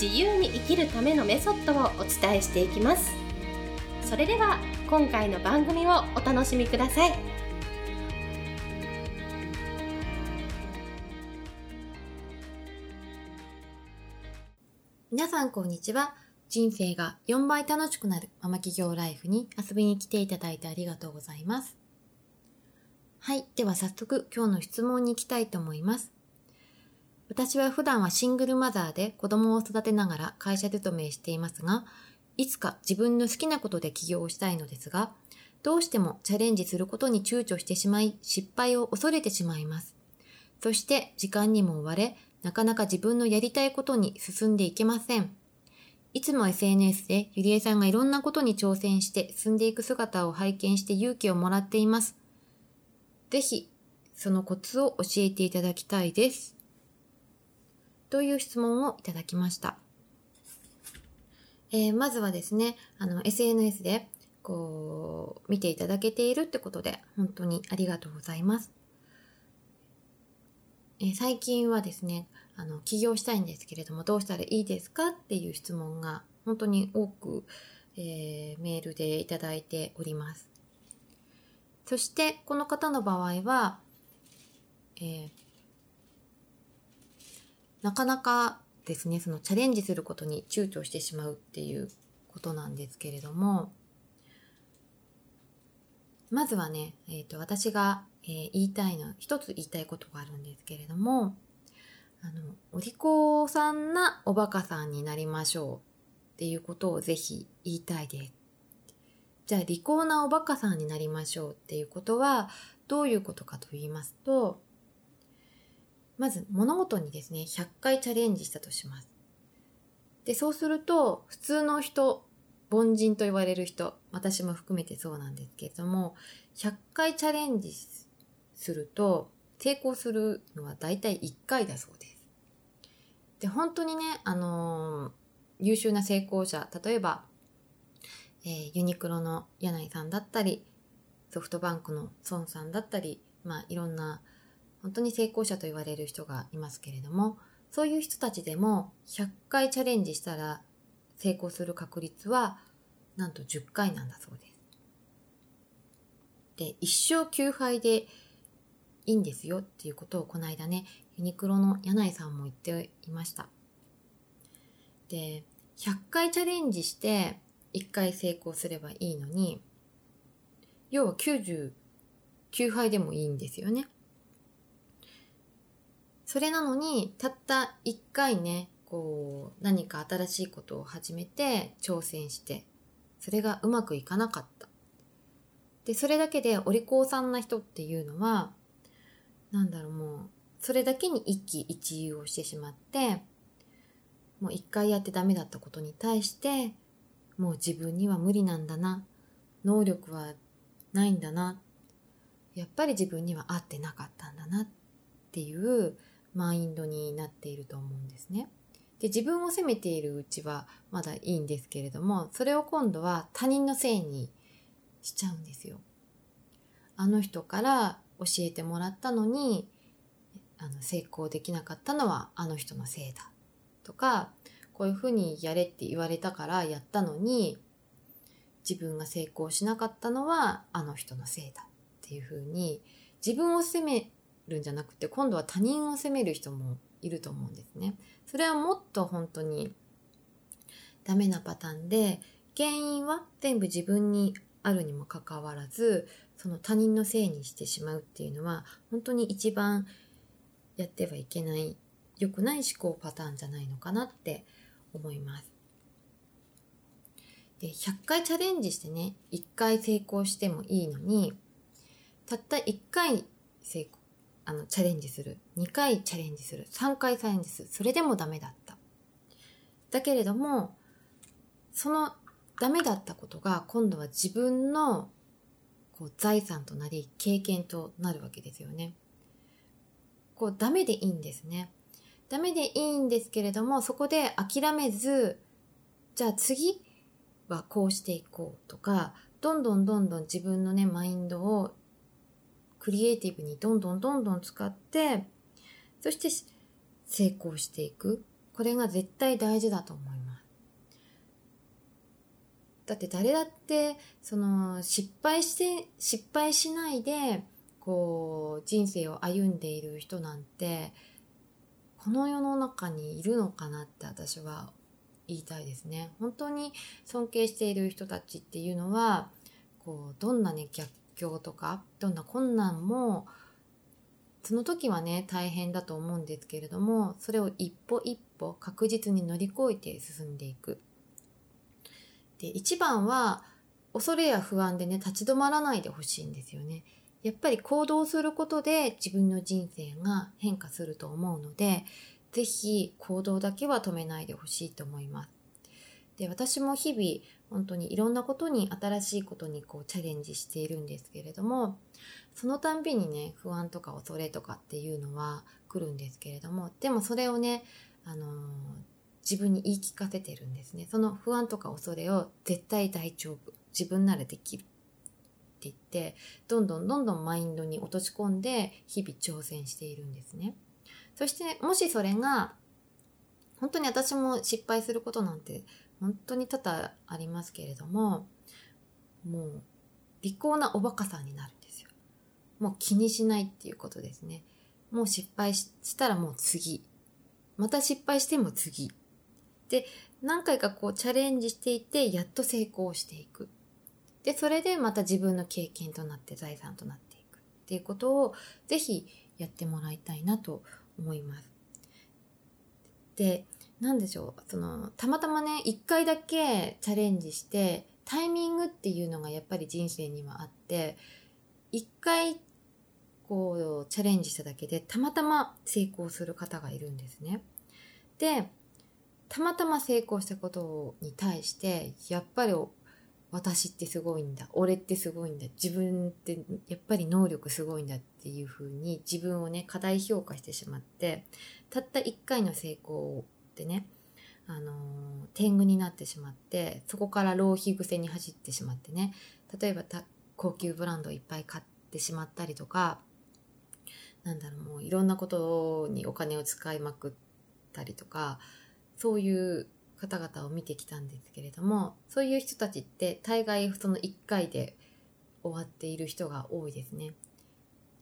自由に生きるためのメソッドをお伝えしていきます。それでは今回の番組をお楽しみください。皆さんこんにちは。人生が4倍楽しくなるママ企業ライフに遊びに来ていただいてありがとうございます。はい。では早速今日の質問に行きたいと思います。私は普段はシングルマザーで子供を育てながら会社勤めしていますが、いつか自分の好きなことで起業をしたいのですが、どうしてもチャレンジすることに躊躇してしまい、失敗を恐れてしまいます。そして時間にも追われ、なかなか自分のやりたいことに進んでいけません。いつも SNS でゆりえさんがいろんなことに挑戦して進んでいく姿を拝見して勇気をもらっています。ぜひ、そのコツを教えていただきたいです。という質問をいただきました。えー、まずはですね、あの、SNS で、こう、見ていただけているってことで、本当にありがとうございます。えー、最近はですね、あの、起業したいんですけれども、どうしたらいいですかっていう質問が、本当に多く、えー、メールでいただいております。そして、この方の場合は、えー、なかなかですね、そのチャレンジすることに躊躇してしまうっていうことなんですけれども、まずはね、えっ、ー、と、私が、えー、言いたいの、一つ言いたいことがあるんですけれども、あの、お利口さんなおバカさんになりましょうっていうことをぜひ言いたいです。じゃあ、利口なおバカさんになりましょうっていうことは、どういうことかと言いますと、まず物事にですね、100回チャレンジしたとします。で、そうすると、普通の人、凡人と言われる人、私も含めてそうなんですけれども、100回チャレンジすると、成功するのは大体1回だそうです。で、本当にね、あのー、優秀な成功者、例えば、えー、ユニクロの柳井さんだったり、ソフトバンクの孫さんだったり、まあ、いろんな本当に成功者と言われる人がいますけれども、そういう人たちでも100回チャレンジしたら成功する確率はなんと10回なんだそうです。で、一生9敗でいいんですよっていうことをこの間ね、ユニクロの柳井さんも言っていました。で、100回チャレンジして1回成功すればいいのに、要は99敗でもいいんですよね。それなのに、たった一回ね、こう、何か新しいことを始めて、挑戦して、それがうまくいかなかった。で、それだけでお利口さんな人っていうのは、なんだろう、もう、それだけに一喜一憂をしてしまって、もう一回やってダメだったことに対して、もう自分には無理なんだな、能力はないんだな、やっぱり自分には合ってなかったんだなっていうマインドになっていると思うんですね。で、自分を責めているうちはまだいいんですけれども、それを今度は他人のせいにしちゃうんですよ。あの人から教えてもらったのに、あの成功できなかったのはあの人のせいだ。とか、こういうふうにやれって言われたからやったのに、自分が成功しなかったのはあの人のせいだっていうふうに、自分を責めるんじゃなくて今度は他人を責める人もいると思うんですね。それはもっと本当にダメなパターンで原因は全部自分にあるにもかかわらずその他人のせいにしてしまうっていうのは本当に一番やってはいけない良くない思考パターンじゃないのかなって思います。で100回チャレンジしてね1回成功してもいいのにたった1回成功あの、チャレンジする。2回チャレンジする。3回チャレンジする。それでもダメだった。だけれども、そのダメだったことが今度は自分のこう財産となり経験となるわけですよね。こうダメでいいんですね。ダメでいいんですけれどもそこで諦めずじゃあ次はこうしていこうとかどんどんどんどん自分のねマインドをクリエイティブにどんどんどんどん使ってそして成功していくこれが絶対大事だと思いますだって誰だってその失敗して失敗しないでこう人生を歩んでいる人なんてこの世の中にいるのかなって私は言いたいですね。本当に尊敬している人たちっていうのはこうどんなね逆境とかどんな困難もその時はね大変だと思うんですけれどもそれを一歩一歩確実に乗り越えて進んでいく。で一番は恐れや不安でね立ち止まらないでほしいんですよね。やっぱり行動することで自分の人生が変化すると思うのでぜひ行動だけは止めないでほしいと思います。で私も日々本当にいろんなことに新しいことにこうチャレンジしているんですけれどもそのたんびにね不安とか恐れとかっていうのは来るんですけれどもでもそれをね、あのー、自分に言い聞かせてるんですね。その不安とか恐れを絶対大丈夫。自分ならできる。って言ってどんどんどんどんマインドに落とし込んで日々挑戦しているんですね。そしてもしそれが本当に私も失敗することなんて本当に多々ありますけれどももう利口なおバカさんになるんですよ。もう気にしないっていうことですね。もう失敗したらもう次。また失敗しても次。で何回かこうチャレンジしていてやっと成功していく。でそれでまた自分の経験となって財産となっていく。っていうことをぜひやってもらいたいなと思います。で何でしょうそのたまたまね一回だけチャレンジしてタイミングっていうのがやっぱり人生にはあって一回こうチャレンジしただけでたまたま成功する方がいるんですね。でたまたま成功したことに対してやっぱり私ってすごいんだ俺ってすごいんだ自分ってやっぱり能力すごいんだっていうふうに自分をね過大評価してしまってたった一回の成功ってね、あのー、天狗になってしまってそこから浪費癖に走ってしまってね例えば高級ブランドをいっぱい買ってしまったりとかなんだろうもういろんなことにお金を使いまくったりとかそういう方々を見てきたんですけれどもそういう人たちって大概その1回で終わっている人が多いですね。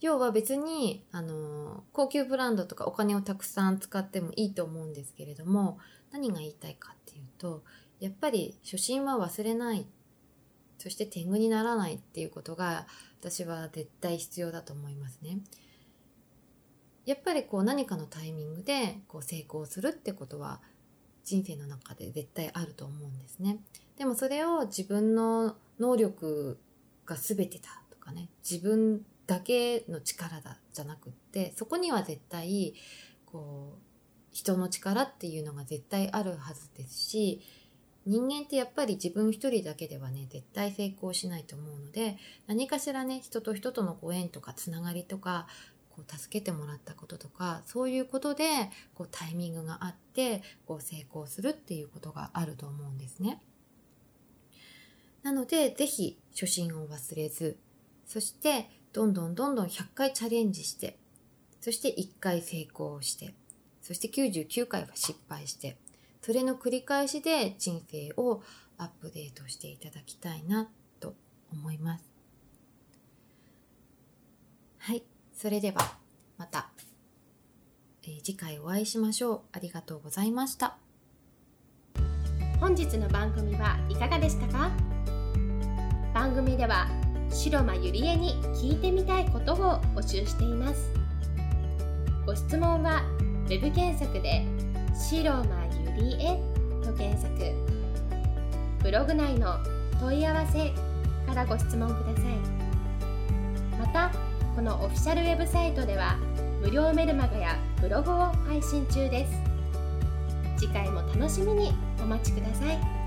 要は別に、あの、高級ブランドとかお金をたくさん使ってもいいと思うんですけれども、何が言いたいかっていうと、やっぱり初心は忘れない。そして天狗にならないっていうことが私は絶対必要だと思いますね。やっぱりこう何かのタイミングでこう成功するってことは人生の中で絶対あると思うんですね。でもそれを自分の能力が全てだとかね、自分だけの力だじゃなくってそこには絶対こう人の力っていうのが絶対あるはずですし人間ってやっぱり自分一人だけではね絶対成功しないと思うので何かしらね人と人とのご縁とかつながりとかこう助けてもらったこととかそういうことでこうタイミングがあってこう成功するっていうことがあると思うんですね。なので是非初心を忘れずそしてどんどんどんどん100回チャレンジして、そして1回成功して、そして99回は失敗して、それの繰り返しで人生をアップデートしていただきたいなと思います。はい。それではまた、えー、次回お会いしましょう。ありがとうございました。本日の番組はいかがでしたか？番組では白間ゆりえに聞いてみたいことを募集しています。ご質問は web 検索で「白間ゆりえ」と検索。ブログ内の問い合わせからご質問ください。またこのオフィシャルウェブサイトでは無料メルマガやブログを配信中です。次回も楽しみにお待ちください。